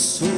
a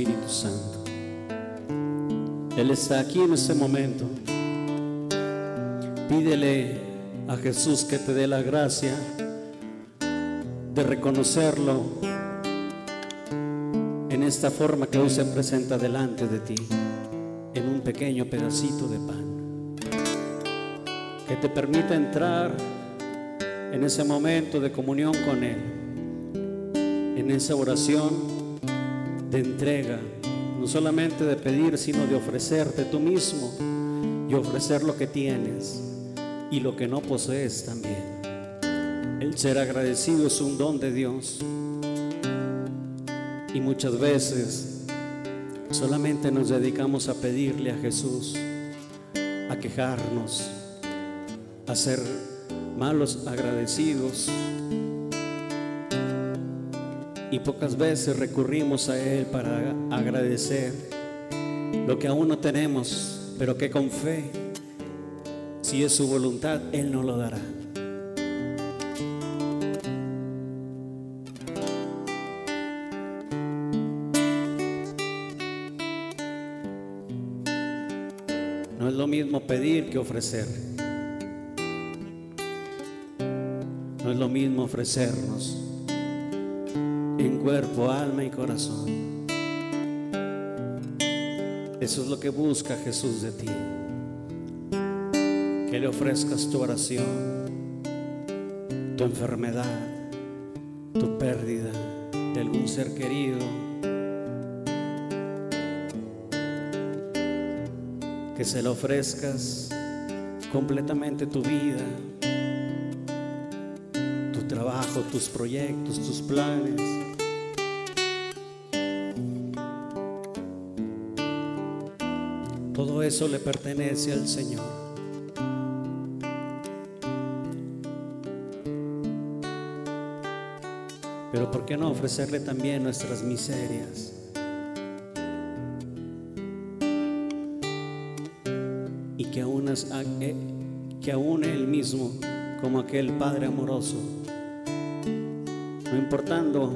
Espíritu Santo. Él está aquí en este momento. Pídele a Jesús que te dé la gracia de reconocerlo en esta forma que hoy se presenta delante de ti, en un pequeño pedacito de pan. Que te permita entrar en ese momento de comunión con Él, en esa oración de entrega, no solamente de pedir, sino de ofrecerte tú mismo y ofrecer lo que tienes y lo que no posees también. El ser agradecido es un don de Dios y muchas veces solamente nos dedicamos a pedirle a Jesús, a quejarnos, a ser malos agradecidos y pocas veces recurrimos a Él para agradecer lo que aún no tenemos, pero que con fe, si es su voluntad, Él nos lo dará. No es lo mismo pedir que ofrecer. No es lo mismo ofrecernos en cuerpo, alma y corazón. Eso es lo que busca Jesús de ti. Que le ofrezcas tu oración, tu enfermedad, tu pérdida de algún ser querido. Que se le ofrezcas completamente tu vida, tu trabajo, tus proyectos, tus planes. Eso le pertenece al Señor. Pero ¿por qué no ofrecerle también nuestras miserias? Y que aún, eh, que aún Él mismo, como aquel Padre amoroso, no importando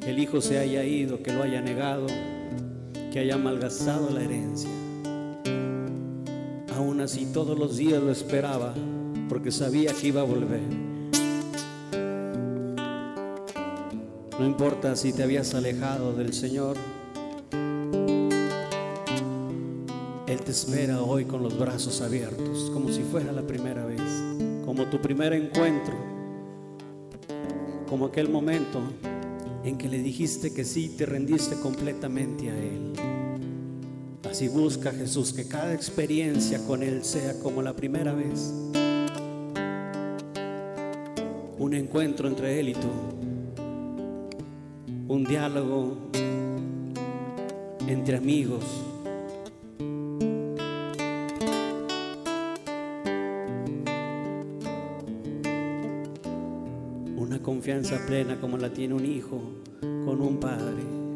que el Hijo se haya ido, que lo haya negado, que haya malgastado la herencia, aún así todos los días lo esperaba porque sabía que iba a volver. No importa si te habías alejado del Señor, Él te espera hoy con los brazos abiertos, como si fuera la primera vez, como tu primer encuentro, como aquel momento en que le dijiste que sí, te rendiste completamente a Él. Así busca Jesús que cada experiencia con Él sea como la primera vez. Un encuentro entre Él y tú. Un diálogo entre amigos. Una confianza plena como la tiene un hijo con un padre.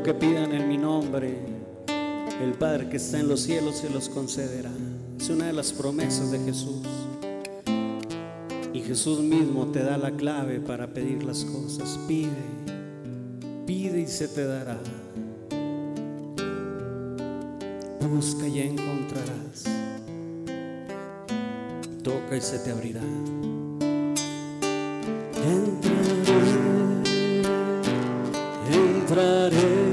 Lo que pidan en mi nombre, el Padre que está en los cielos se los concederá. Es una de las promesas de Jesús. Y Jesús mismo te da la clave para pedir las cosas. Pide, pide y se te dará. Busca y encontrarás. Toca y se te abrirá. Entraré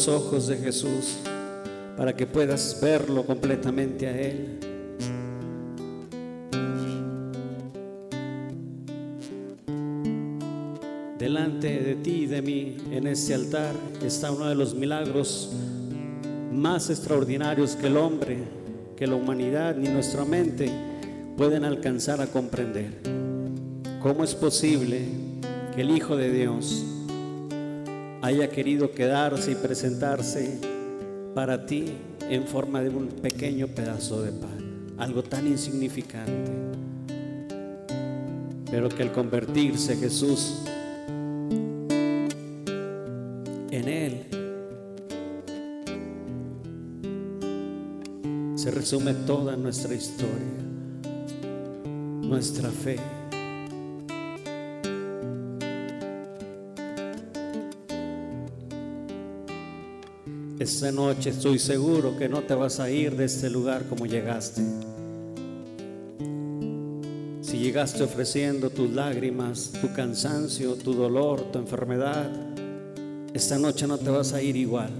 los ojos de Jesús para que puedas verlo completamente a Él. Delante de ti y de mí en este altar está uno de los milagros más extraordinarios que el hombre, que la humanidad ni nuestra mente pueden alcanzar a comprender. ¿Cómo es posible que el Hijo de Dios haya querido quedarse y presentarse para ti en forma de un pequeño pedazo de pan, algo tan insignificante. Pero que al convertirse Jesús en Él, se resume toda nuestra historia, nuestra fe. Esta noche estoy seguro que no te vas a ir de este lugar como llegaste. Si llegaste ofreciendo tus lágrimas, tu cansancio, tu dolor, tu enfermedad, esta noche no te vas a ir igual.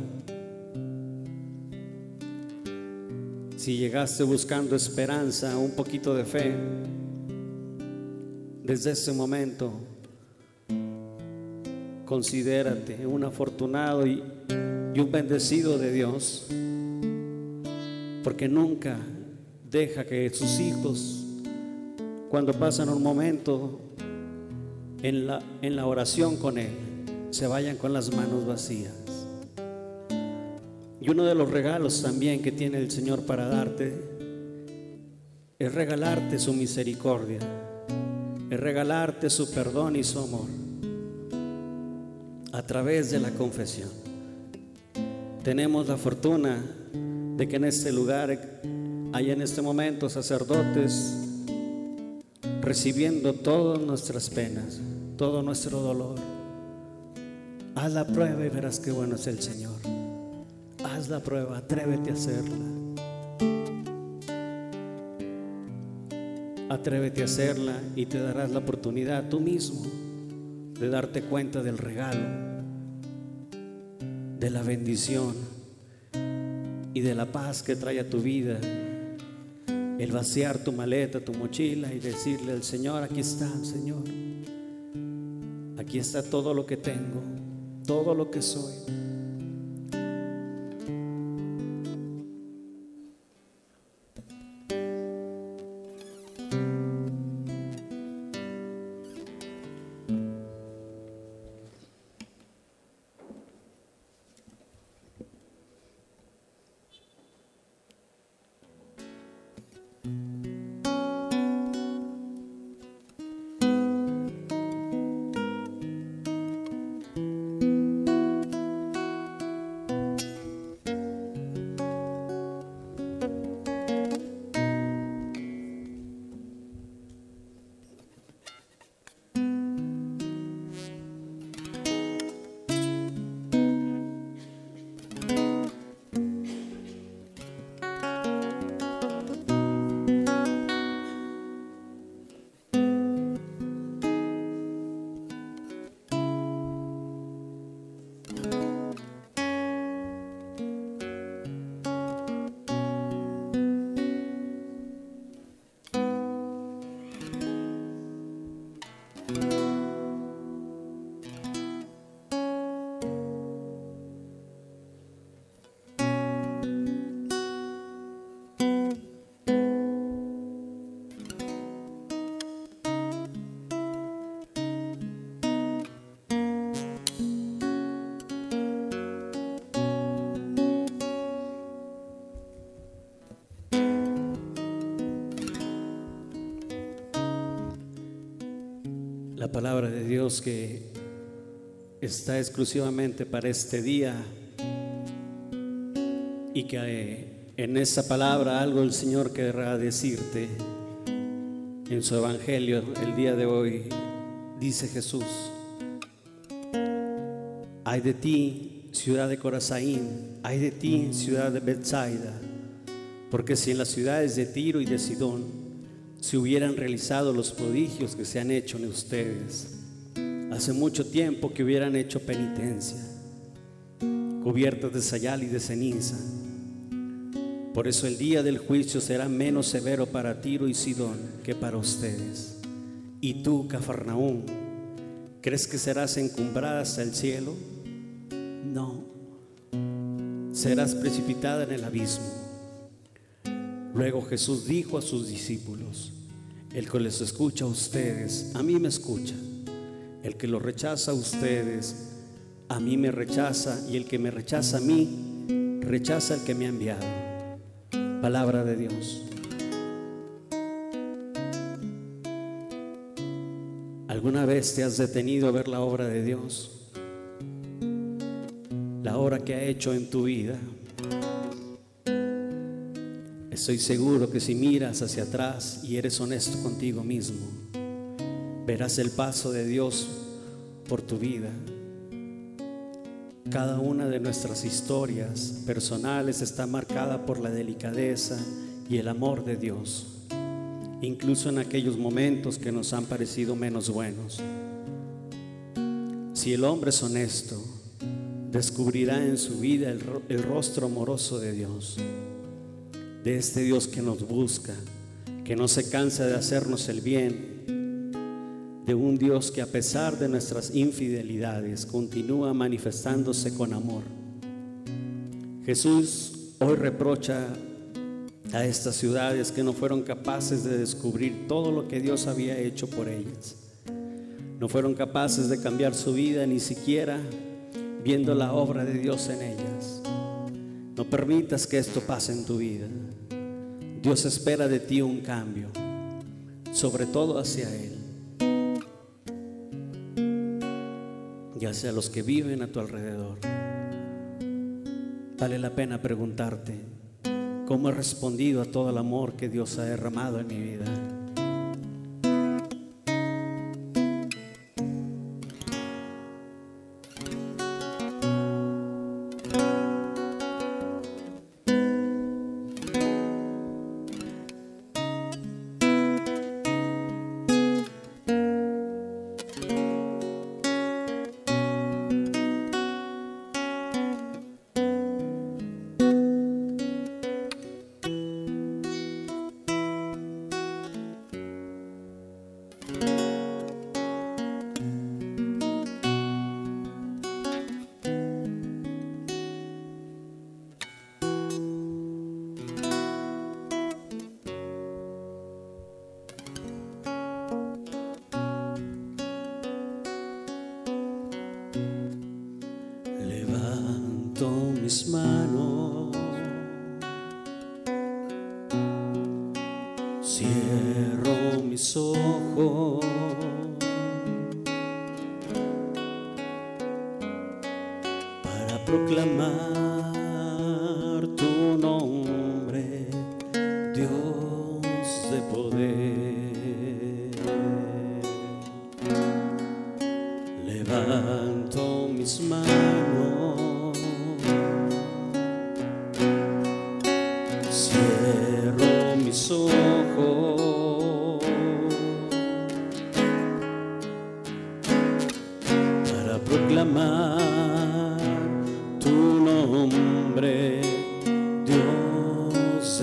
Si llegaste buscando esperanza, un poquito de fe, desde ese momento considérate un afortunado y y un bendecido de Dios, porque nunca deja que sus hijos, cuando pasan un momento en la, en la oración con Él, se vayan con las manos vacías. Y uno de los regalos también que tiene el Señor para darte es regalarte su misericordia, es regalarte su perdón y su amor a través de la confesión. Tenemos la fortuna de que en este lugar hay en este momento sacerdotes recibiendo todas nuestras penas, todo nuestro dolor. Haz la prueba y verás qué bueno es el Señor. Haz la prueba, atrévete a hacerla. Atrévete a hacerla y te darás la oportunidad tú mismo de darte cuenta del regalo de la bendición y de la paz que trae a tu vida. El vaciar tu maleta, tu mochila y decirle al Señor, aquí está, Señor. Aquí está todo lo que tengo, todo lo que soy. Que está exclusivamente para este día y que eh, en esa palabra algo el Señor querrá decirte en su evangelio el día de hoy. Dice Jesús, hay de ti, ciudad de Corazaín, hay de ti, ciudad de Bethsaida, porque si en las ciudades de Tiro y de Sidón si hubieran realizado los prodigios que se han hecho en ustedes. Hace mucho tiempo que hubieran hecho penitencia, cubiertas de sayal y de ceniza. Por eso el día del juicio será menos severo para Tiro y Sidón que para ustedes. Y tú, Cafarnaúm, ¿crees que serás encumbrada hasta el cielo? No, serás precipitada en el abismo. Luego Jesús dijo a sus discípulos, el que les escucha a ustedes, a mí me escucha. El que lo rechaza a ustedes, a mí me rechaza. Y el que me rechaza a mí, rechaza al que me ha enviado. Palabra de Dios. ¿Alguna vez te has detenido a ver la obra de Dios? La obra que ha hecho en tu vida. Estoy seguro que si miras hacia atrás y eres honesto contigo mismo, verás el paso de Dios por tu vida. Cada una de nuestras historias personales está marcada por la delicadeza y el amor de Dios, incluso en aquellos momentos que nos han parecido menos buenos. Si el hombre es honesto, descubrirá en su vida el, el rostro amoroso de Dios de este Dios que nos busca, que no se cansa de hacernos el bien, de un Dios que a pesar de nuestras infidelidades continúa manifestándose con amor. Jesús hoy reprocha a estas ciudades que no fueron capaces de descubrir todo lo que Dios había hecho por ellas. No fueron capaces de cambiar su vida ni siquiera viendo la obra de Dios en ellas. No permitas que esto pase en tu vida. Dios espera de ti un cambio, sobre todo hacia Él hacia los que viven a tu alrededor. Vale la pena preguntarte, ¿cómo he respondido a todo el amor que Dios ha derramado en mi vida?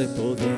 Poder.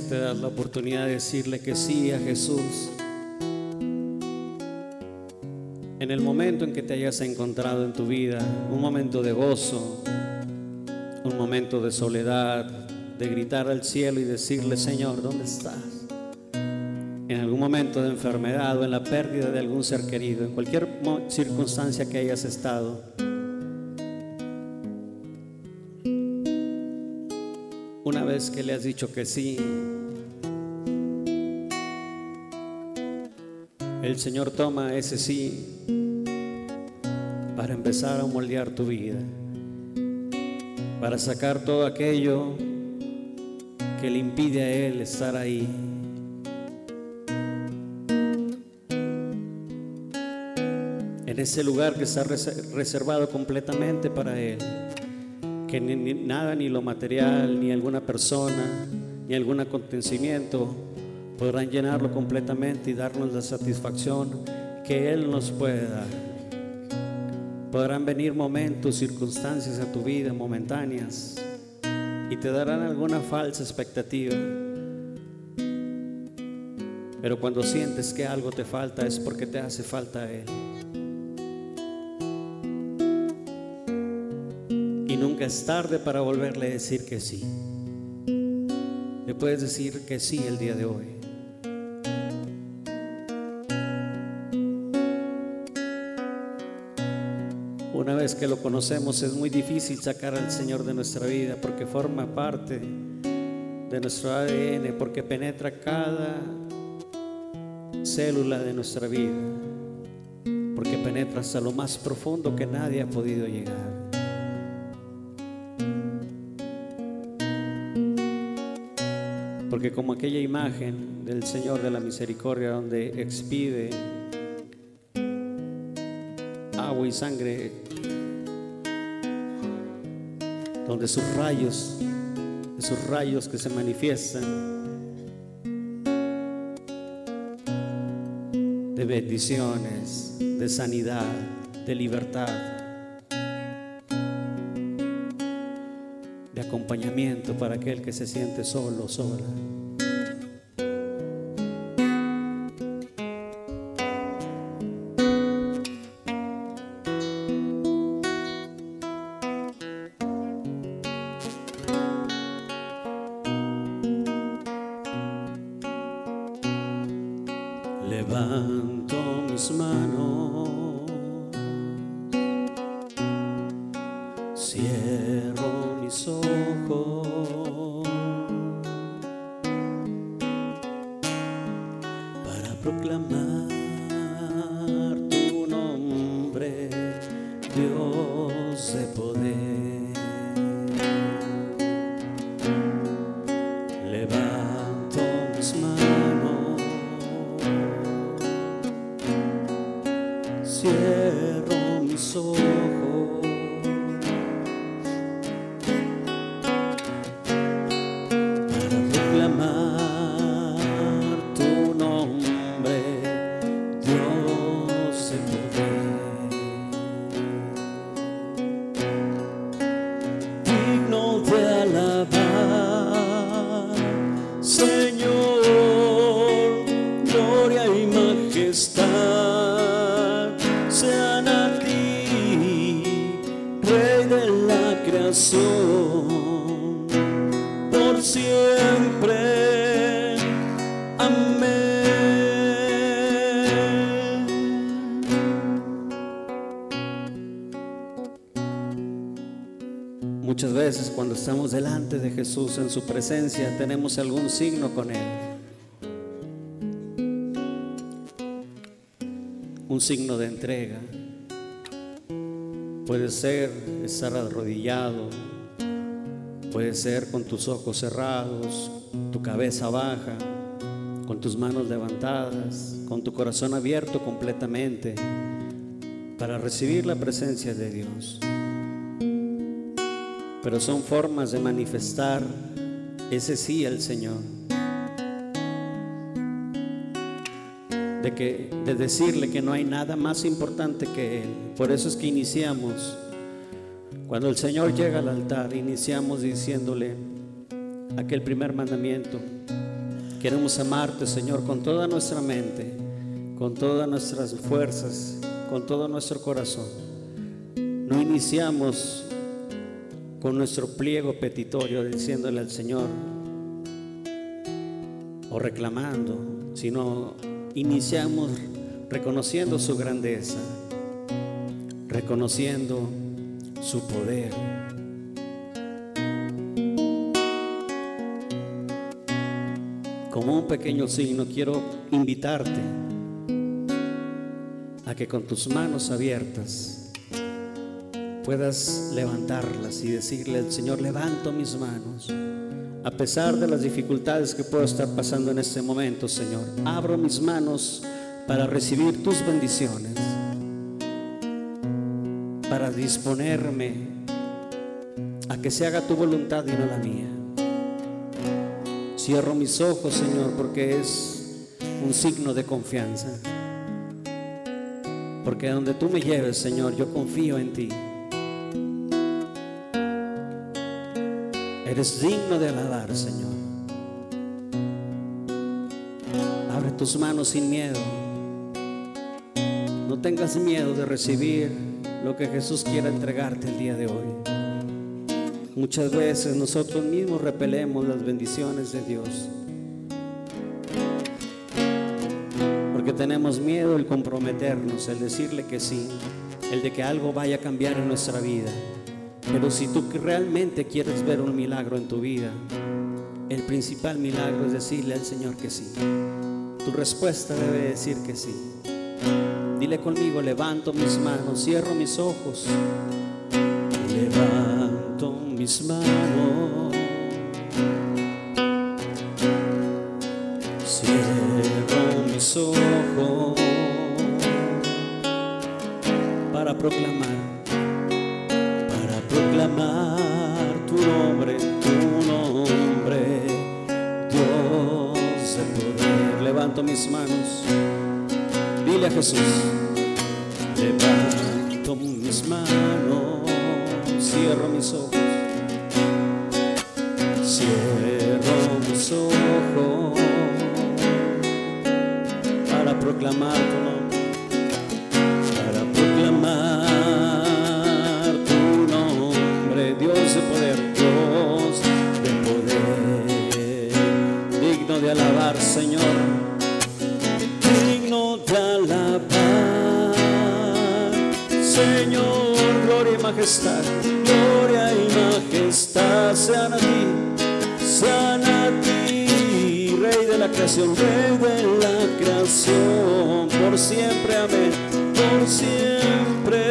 Que te das la oportunidad de decirle que sí a Jesús, en el momento en que te hayas encontrado en tu vida, un momento de gozo, un momento de soledad, de gritar al cielo y decirle, Señor, ¿dónde estás? En algún momento de enfermedad o en la pérdida de algún ser querido, en cualquier circunstancia que hayas estado, una vez que le has dicho que sí, el Señor toma ese sí para empezar a moldear tu vida, para sacar todo aquello que le impide a Él estar ahí. En ese lugar que está rese- reservado completamente para Él que ni nada, ni lo material, ni alguna persona, ni algún acontecimiento podrán llenarlo completamente y darnos la satisfacción que Él nos puede dar. Podrán venir momentos, circunstancias a tu vida momentáneas y te darán alguna falsa expectativa. Pero cuando sientes que algo te falta es porque te hace falta Él. Y nunca es tarde para volverle a decir que sí. Le puedes decir que sí el día de hoy. Que lo conocemos es muy difícil sacar al Señor de nuestra vida porque forma parte de nuestro ADN, porque penetra cada célula de nuestra vida, porque penetra hasta lo más profundo que nadie ha podido llegar. Porque como aquella imagen del Señor de la Misericordia donde expide agua y sangre, donde sus rayos, esos rayos que se manifiestan de bendiciones, de sanidad, de libertad, de acompañamiento para aquel que se siente solo sola. Estamos delante de Jesús en su presencia tenemos algún signo con Él. Un signo de entrega. Puede ser estar arrodillado, Puede ser con tus ojos cerrados, tu cabeza baja, con tus manos levantadas, con tu corazón abierto completamente para recibir la presencia de Dios. Pero son formas de manifestar ese sí al Señor. De, que, de decirle que no hay nada más importante que Él. Por eso es que iniciamos cuando el Señor llega al altar, iniciamos diciéndole aquel primer mandamiento. Queremos amarte, Señor, con toda nuestra mente, con todas nuestras fuerzas, con todo nuestro corazón. No iniciamos con nuestro pliego petitorio diciéndole al Señor o reclamando, sino iniciamos reconociendo su grandeza, reconociendo su poder. Como un pequeño signo quiero invitarte a que con tus manos abiertas puedas levantarlas y decirle al Señor, levanto mis manos. A pesar de las dificultades que puedo estar pasando en este momento, Señor, abro mis manos para recibir tus bendiciones para disponerme a que se haga tu voluntad y no la mía. Cierro mis ojos, Señor, porque es un signo de confianza. Porque donde tú me lleves, Señor, yo confío en ti. Eres digno de alabar, Señor. Abre tus manos sin miedo. No tengas miedo de recibir lo que Jesús quiera entregarte el día de hoy. Muchas veces nosotros mismos repelemos las bendiciones de Dios. Porque tenemos miedo el comprometernos, el decirle que sí, el de que algo vaya a cambiar en nuestra vida. Pero si tú realmente quieres ver un milagro en tu vida, el principal milagro es decirle al Señor que sí. Tu respuesta debe decir que sí. Dile conmigo, levanto mis manos, cierro mis ojos. Levanto mis manos. Cierro mis ojos para proclamar, Señor, gloria y majestad, gloria y majestad sean a ti, sean a ti, Rey de la creación, Rey de la creación, por siempre, amén, por siempre.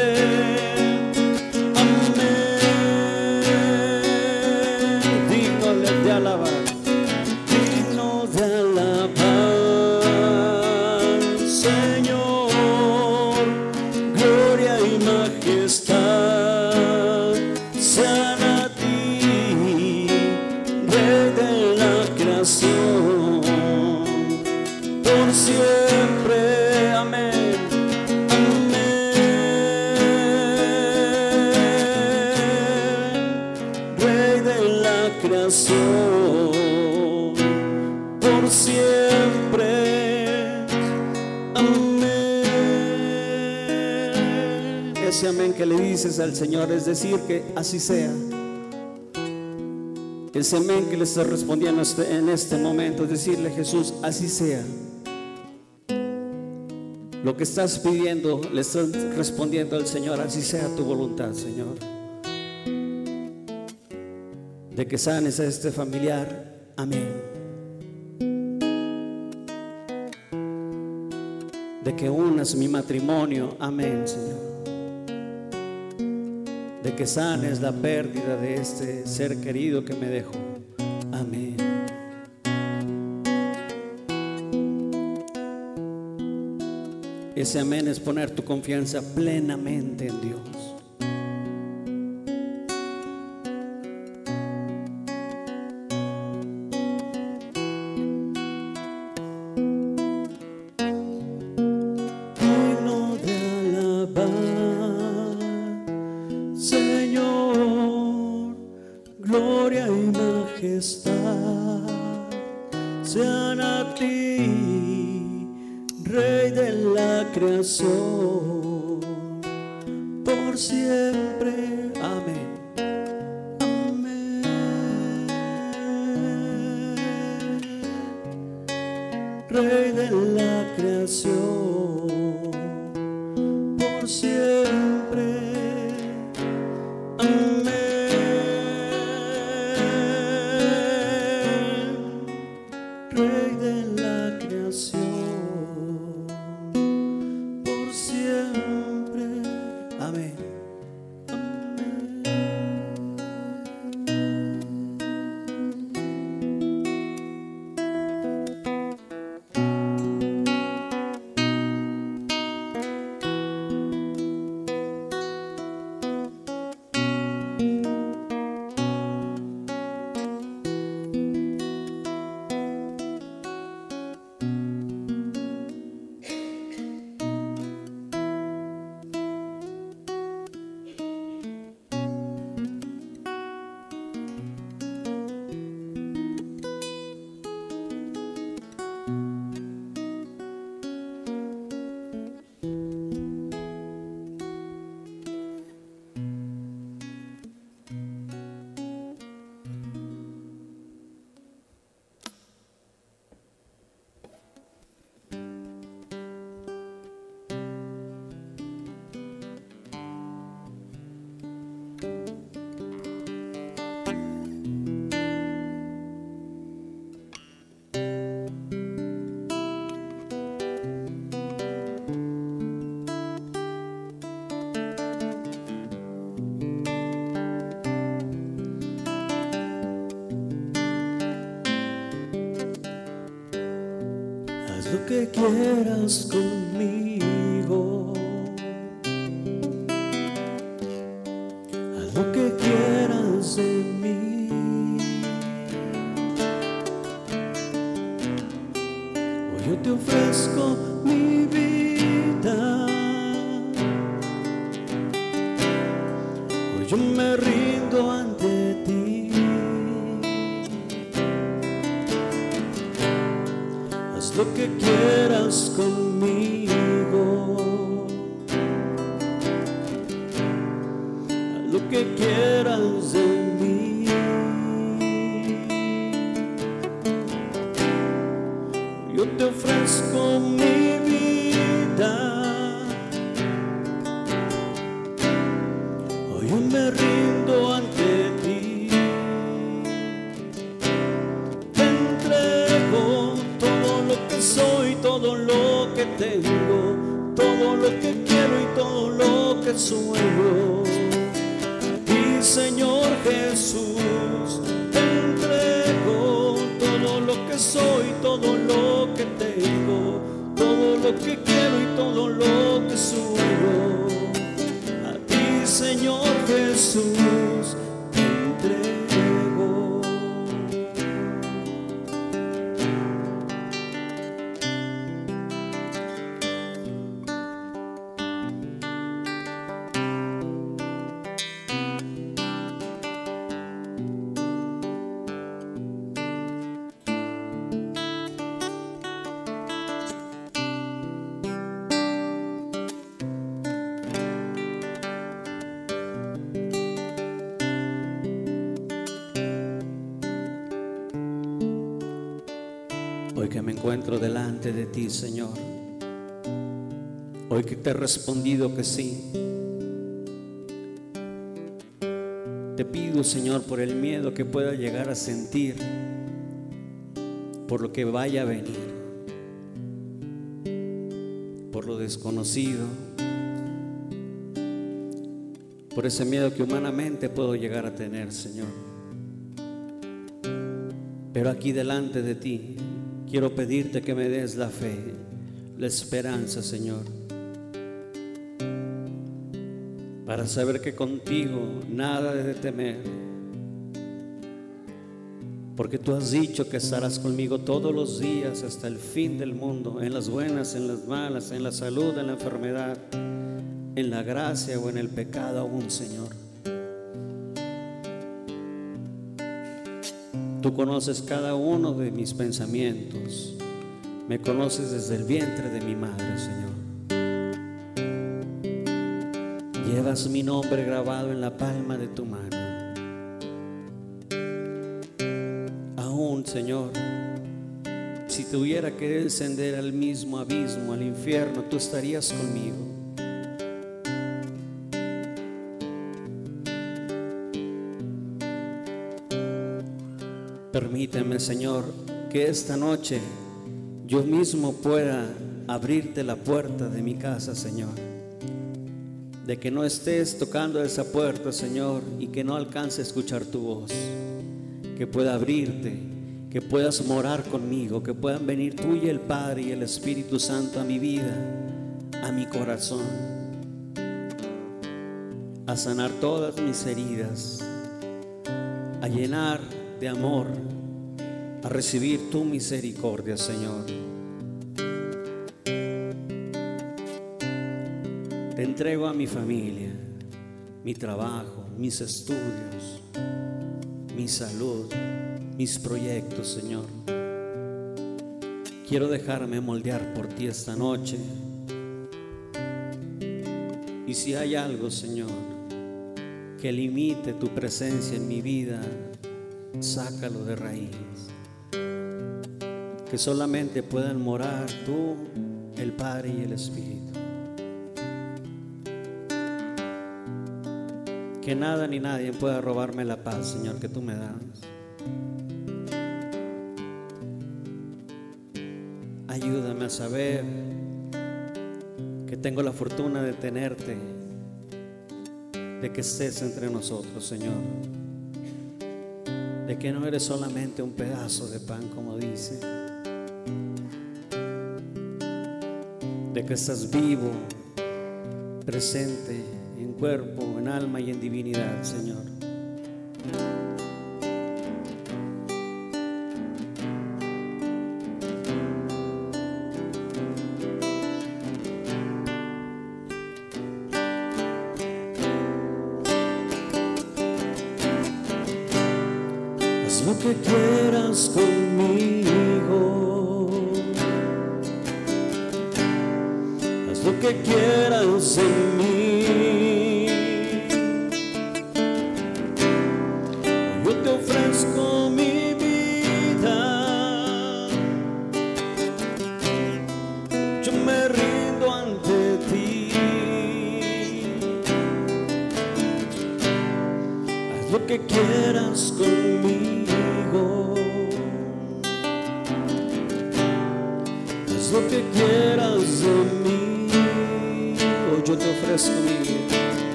Al Señor es decir que así sea. Ese amén que le está respondiendo este, en este momento es decirle Jesús, así sea. Lo que estás pidiendo, le estás respondiendo al Señor, así sea tu voluntad, Señor. De que sanes a este familiar, amén. De que unas mi matrimonio, amén, Señor de que sanes la pérdida de este ser querido que me dejó. Amén. Ese amén es poner tu confianza plenamente en Dios. majestad sean a ti, Rey de la creación, por siempre. Que quieras conmigo. Hoy que me encuentro delante de ti, Señor. Hoy que te he respondido que sí. Te pido, Señor, por el miedo que pueda llegar a sentir, por lo que vaya a venir, por lo desconocido, por ese miedo que humanamente puedo llegar a tener, Señor. Pero aquí delante de ti quiero pedirte que me des la fe, la esperanza, Señor, para saber que contigo nada de temer, porque tú has dicho que estarás conmigo todos los días hasta el fin del mundo, en las buenas, en las malas, en la salud, en la enfermedad, en la gracia o en el pecado aún, Señor. Tú conoces cada uno de mis pensamientos. Me conoces desde el vientre de mi madre, Señor. Llevas mi nombre grabado en la palma de tu mano. Aún, Señor, si tuviera que descender al mismo abismo, al infierno, tú estarías conmigo. Permíteme, Señor, que esta noche yo mismo pueda abrirte la puerta de mi casa, Señor. De que no estés tocando esa puerta, Señor, y que no alcance a escuchar tu voz. Que pueda abrirte, que puedas morar conmigo, que puedan venir tú y el Padre y el Espíritu Santo a mi vida, a mi corazón, a sanar todas mis heridas, a llenar de amor a recibir tu misericordia, Señor. Te entrego a mi familia, mi trabajo, mis estudios, mi salud, mis proyectos, Señor. Quiero dejarme moldear por ti esta noche. Y si hay algo, Señor, que limite tu presencia en mi vida, sácalo de raíz. Que solamente puedan morar tú, el Padre y el Espíritu. Que nada ni nadie pueda robarme la paz, Señor, que tú me das. Ayúdame a saber que tengo la fortuna de tenerte, de que estés entre nosotros, Señor de que no eres solamente un pedazo de pan, como dice, que estás vivo, presente en cuerpo, en alma y en divinidad, Señor.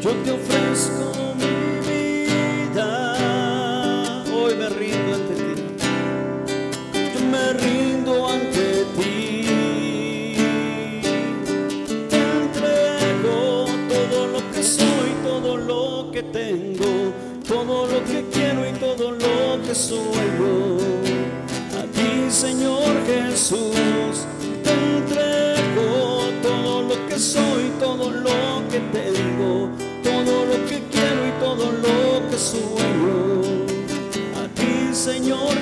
Yo te ofrezco mi vida. Hoy me rindo ante ti. Yo me rindo ante ti. Te entrego todo lo que soy, todo lo que tengo, todo lo que quiero y todo lo que soy. Señor Jesús, todo lo que tengo, todo lo que quiero y todo lo que soy. A ti, Señor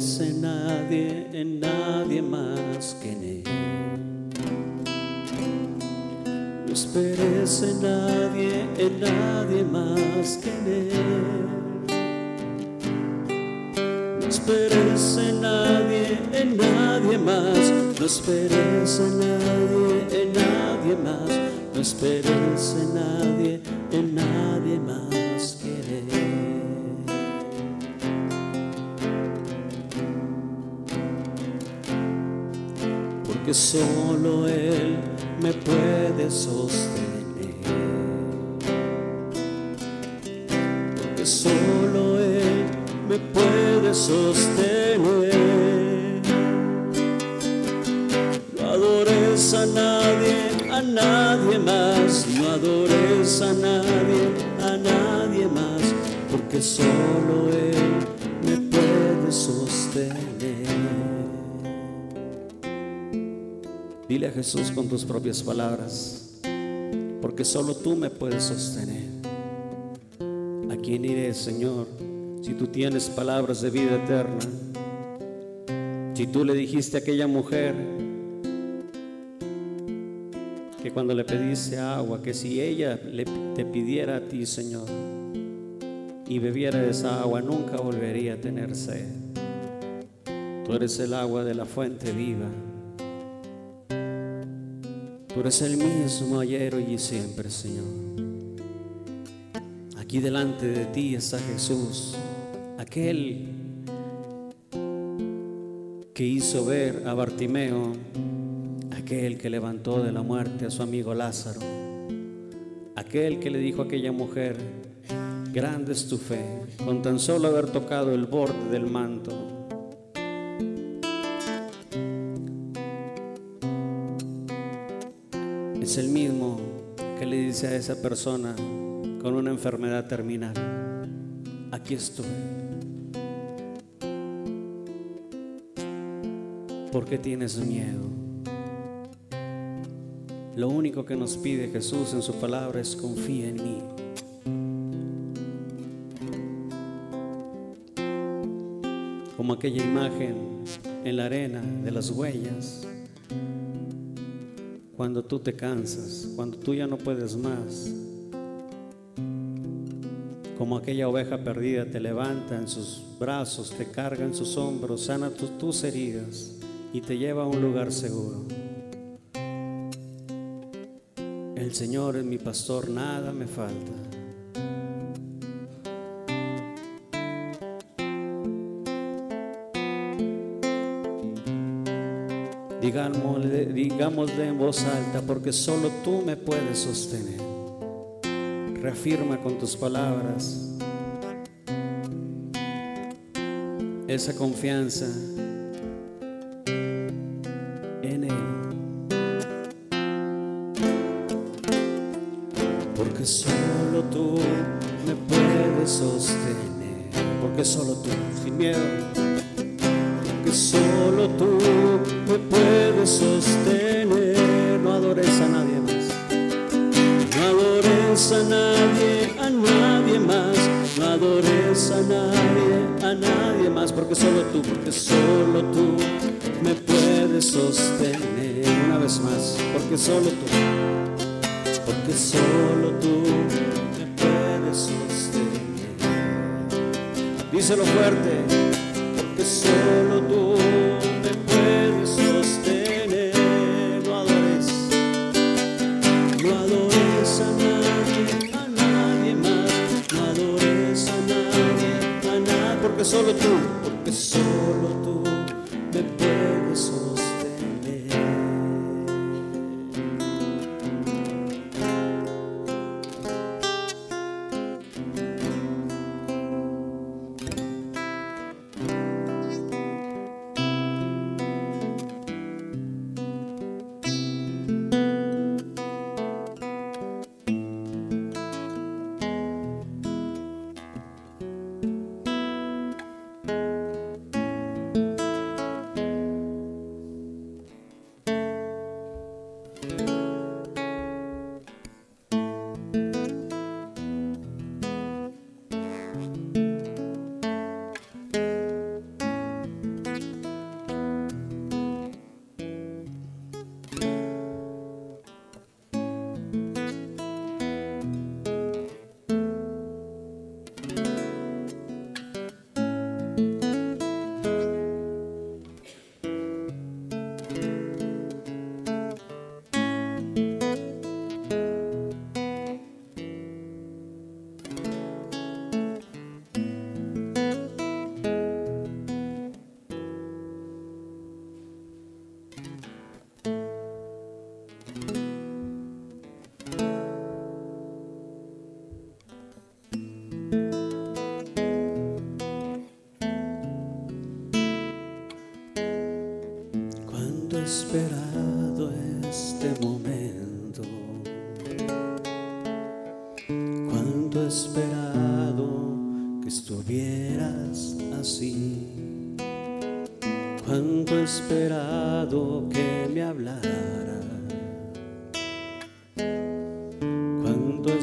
en nadie, en nadie más que en Él. No esperes en nadie, en nadie más que en Él. No esperes en nadie, en nadie más. No esperes en nadie, en nadie más. No esperes en nadie, en nadie más que solo Él me puede sostener. Porque solo Él me puede sostener. No adores a nadie, a nadie más. No adores a nadie, a nadie más. Porque solo Él me puede sostener. Dile a Jesús con tus propias palabras. porque solo tú me puedes sostener. ¿A quién iré, Señor, si tú tienes palabras de vida eterna? Si tú le dijiste a aquella mujer que cuando le pediste agua, que si ella le, te pidiera a ti, Señor, y bebiera esa agua, nunca volvería a tener sed. Tú eres el agua de la fuente viva. Tú eres el mismo ayer, hoy y siempre, Señor. Aquí delante de ti está Jesús, aquel que hizo ver a Bartimeo aquel que levantó de la muerte a su amigo Lázaro, aquel que le dijo a aquella mujer, grande es tu fe, con tan solo haber tocado el borde del manto. Es el mismo que le dice a esa persona con una enfermedad terminal, aquí estoy. ¿Por qué tienes miedo? Lo único que nos pide Jesús en su palabra es confía en mí. Como aquella imagen en la arena de las huellas. Cuando tú te cansas, cuando tú ya no puedes más. Como aquella oveja perdida te levanta en sus brazos, te carga en sus hombros, sana tus heridas y te lleva a un lugar seguro. El Señor es mi pastor, nada me falta. Digámosle, en voz alta, porque solo tú me puedes sostener. Reafirma con tus palabras esa confianza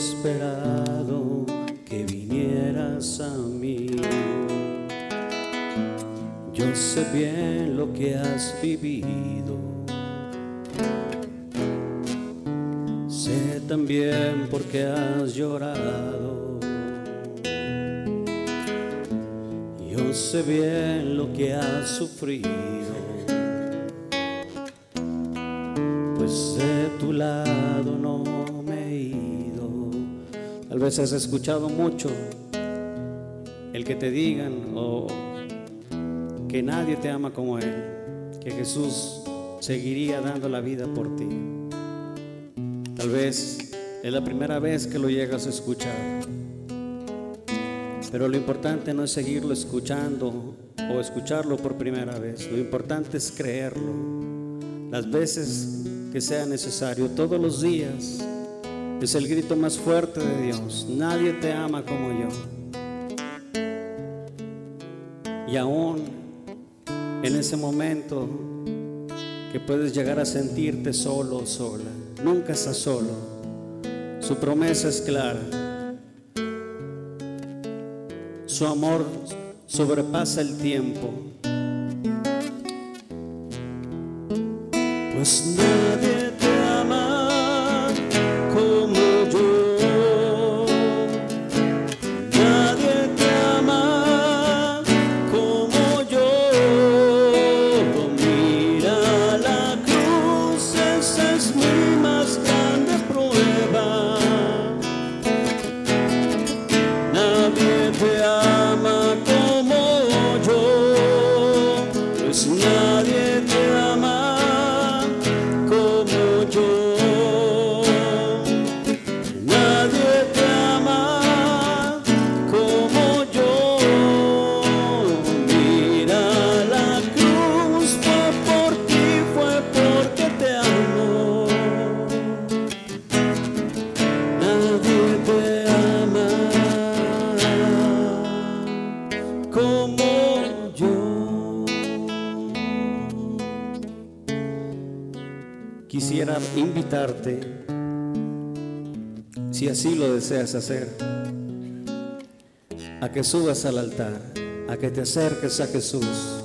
esperado que vinieras a mí. Yo sé bien lo que has vivido. Sé también por qué has llorado. Yo sé bien lo que has sufrido. Pues de tu lado Tal vez has escuchado mucho el que te digan o que nadie te ama como Él, que Jesús seguiría dando la vida por ti. Tal vez es la primera vez que lo llegas a escuchar, pero lo importante no es seguirlo escuchando o escucharlo por primera vez, lo importante es creerlo, las veces que sea necesario, todos los días. Es el grito más fuerte de Dios. Nadie te ama como yo. Y aún en ese momento que puedes llegar a sentirte solo o sola, nunca estás solo. Su promesa es clara. Su amor sobrepasa el tiempo. Pues nadie como yo. Quisiera invitarte, si así lo deseas hacer, a que subas al altar, a que te acerques a Jesús,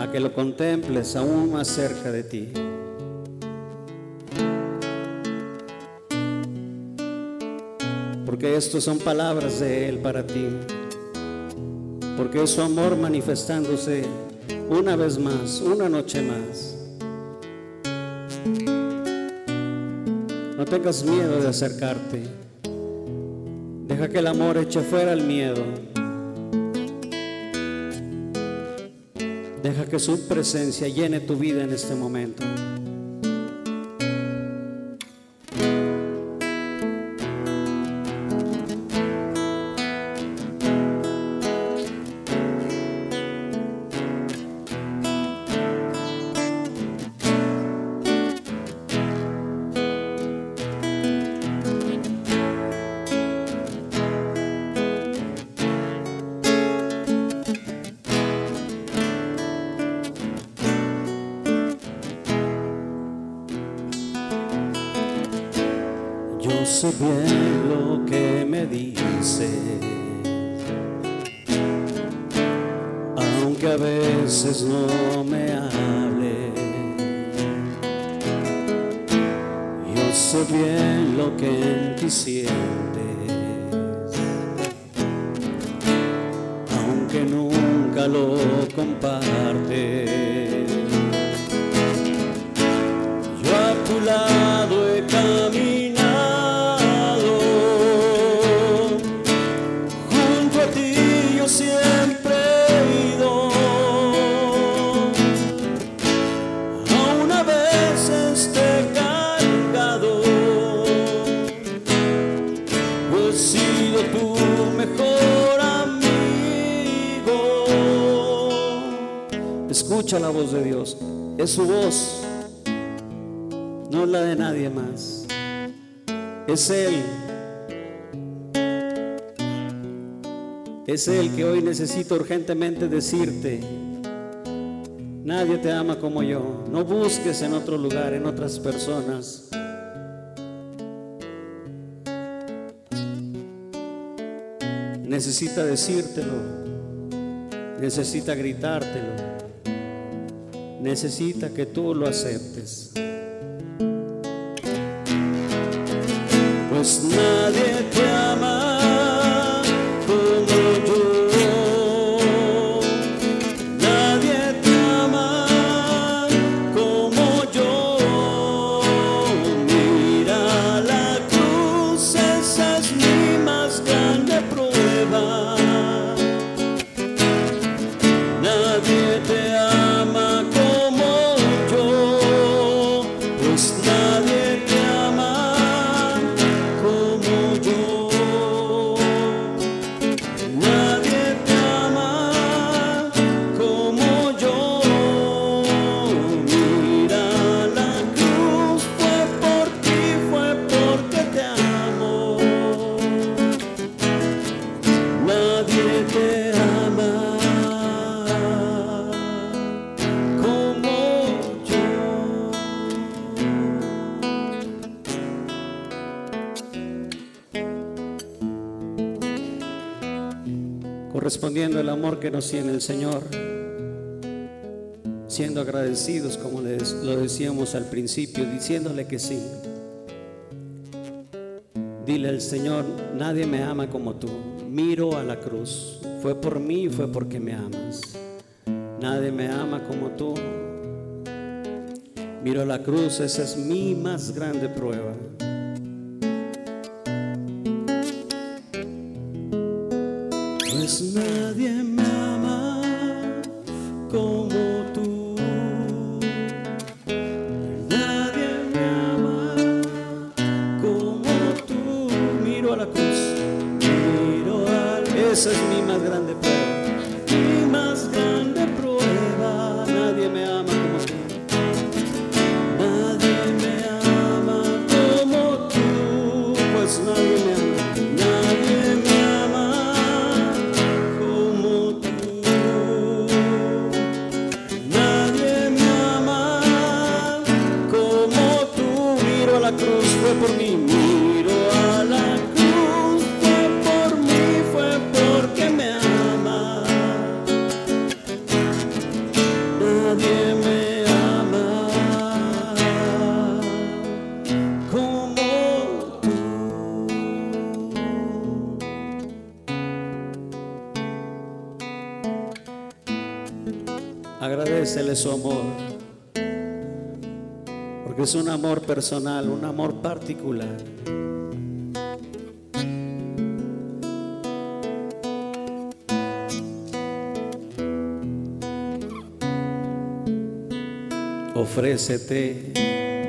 a que lo contemples aún más cerca de ti. porque estos son palabras de Él para ti, porque es su amor manifestándose una vez más, una noche más. No tengas miedo de acercarte, deja que el amor eche fuera el miedo, deja que su presencia llene tu vida en este momento. La voz de Dios, es su voz no la de nadie más. Es Él. Es Él que hoy necesito urgentemente decirte, nadie te ama como yo. No busques en otro lugar, en otras personas. necesita decírtelo, necesita gritártelo, necesita que tú lo aceptes. Pues nadie que nos tiene el Señor, siendo agradecidos como les, lo decíamos al principio, diciéndole que sí. Dile al Señor, nadie me ama como tú. Miro a la cruz. Fue por mí y fue porque me amas. Nadie me ama como tú. Miro a la cruz, esa es mi más grande prueba. Pues nadie personal, un amor particular. Ofrécete,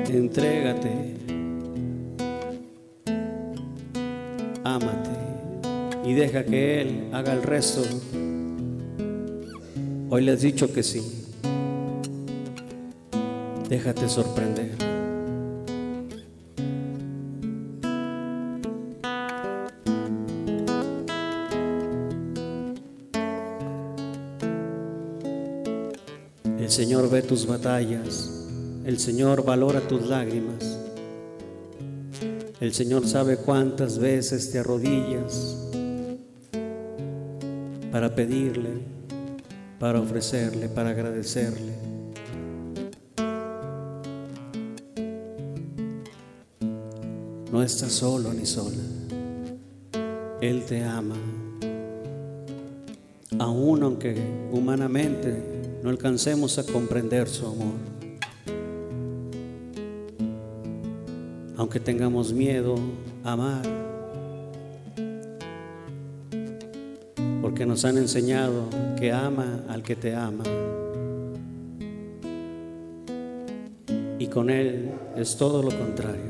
entrégate, ámate y deja que Él haga el resto. Hoy le has dicho que sí. Déjate sorprender. El Señor ve tus batallas. El Señor valora tus lágrimas. El Señor sabe cuántas veces te arrodillas para pedirle, para ofrecerle, para agradecerle. No estás solo ni sola. Él te ama. Aún aunque humanamente no alcancemos a comprender su amor. Aunque tengamos miedo a amar. Porque nos han enseñado que ama al que te ama. Y con Él es todo lo contrario.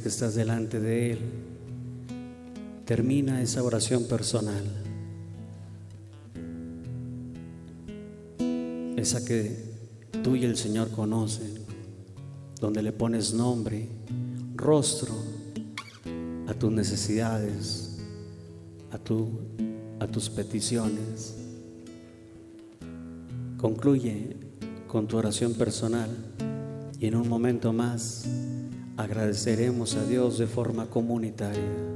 Que estás delante de Él, termina esa oración personal. Esa que tú y el Señor conocen, donde le pones nombre, rostro a tus necesidades, a, tu, a tus peticiones. Concluye con tu oración personal y en un momento más agradeceremos a Dios de forma comunitaria.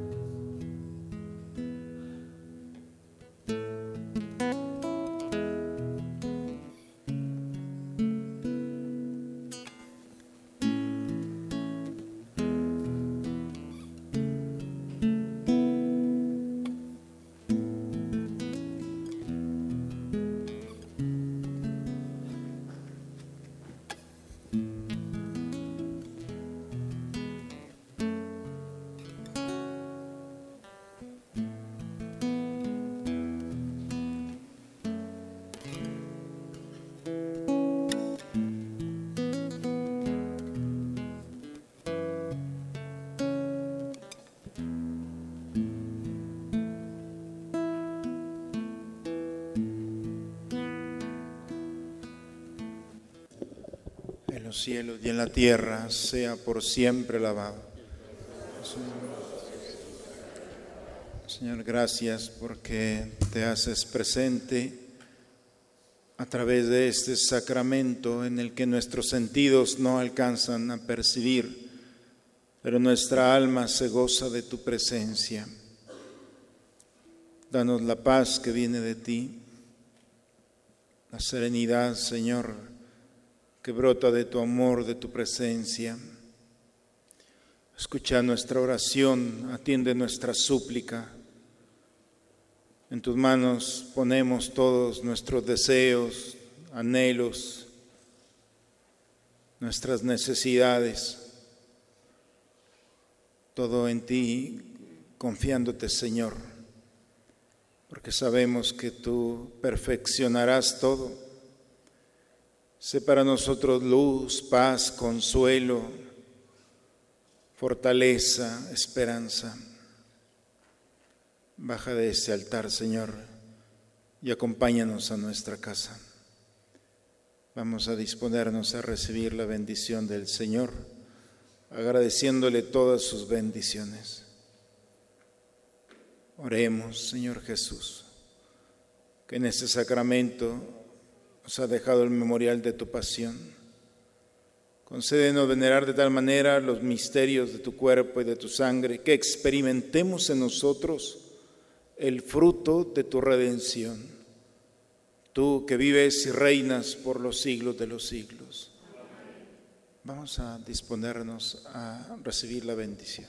Tierra sea por siempre alabado. Señor, gracias porque te haces presente a través de este sacramento en el que nuestros sentidos no alcanzan a percibir, pero nuestra alma se goza de tu presencia. Danos la paz que viene de ti, la serenidad, Señor que brota de tu amor, de tu presencia. Escucha nuestra oración, atiende nuestra súplica. En tus manos ponemos todos nuestros deseos, anhelos, nuestras necesidades. Todo en ti, confiándote, Señor, porque sabemos que tú perfeccionarás todo Sé para nosotros luz, paz, consuelo, fortaleza, esperanza. Baja de ese altar, Señor, y acompáñanos a nuestra casa. Vamos a disponernos a recibir la bendición del Señor, agradeciéndole todas sus bendiciones. Oremos, Señor Jesús, que en este sacramento nos ha dejado el memorial de tu pasión. Concédenos venerar de tal manera los misterios de tu cuerpo y de tu sangre, que experimentemos en nosotros el fruto de tu redención. Tú que vives y reinas por los siglos de los siglos. Vamos a disponernos a recibir la bendición.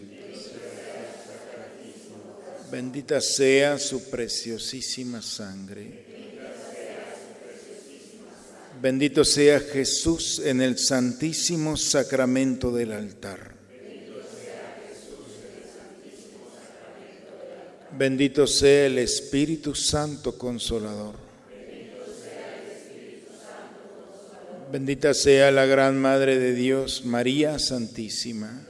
Bendita sea su preciosísima sangre. Bendito sea Jesús en el santísimo sacramento del altar. Bendito sea el Espíritu Santo Consolador. Bendita sea la Gran Madre de Dios, María Santísima.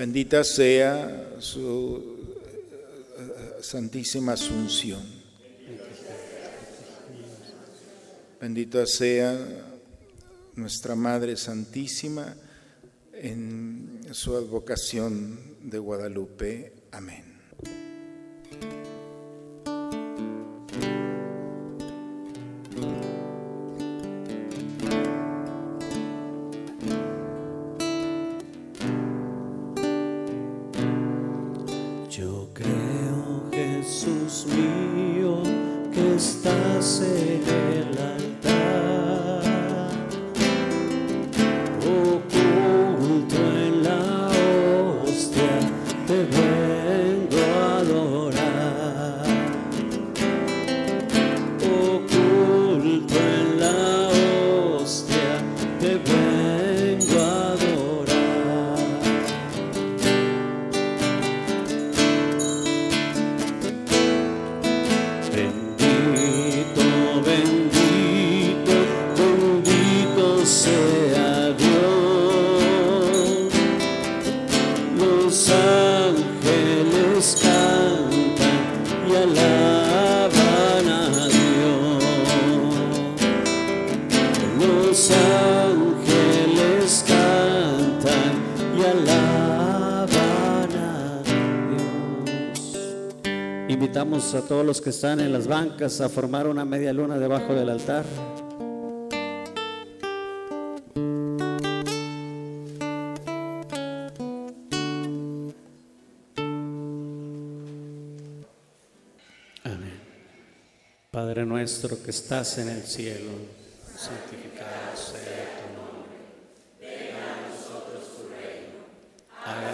Bendita sea su eh, santísima asunción. Bendita sea nuestra Madre Santísima en su advocación de Guadalupe. Amén. A todos los que están en las bancas a formar una media luna debajo del altar. Amén. Padre nuestro que estás en el cielo, santificado sea tu nombre. Venga a nosotros tu reino.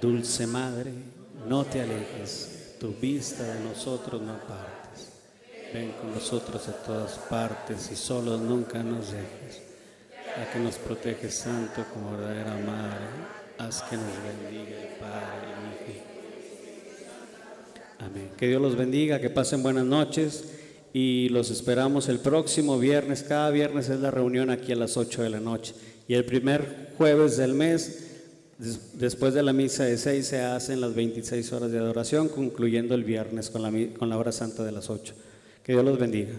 Dulce Madre, no te alejes, tu vista de nosotros no partes. Ven con nosotros a todas partes y solos nunca nos dejes. A que nos protege Santo como verdadera Madre, haz que nos bendiga el Padre y Hijo. Amén. Que Dios los bendiga, que pasen buenas noches y los esperamos el próximo viernes. Cada viernes es la reunión aquí a las 8 de la noche. Y el primer jueves del mes Después de la misa de seis se hacen las 26 horas de adoración, concluyendo el viernes con la, con la hora santa de las 8. Que Dios los bendiga.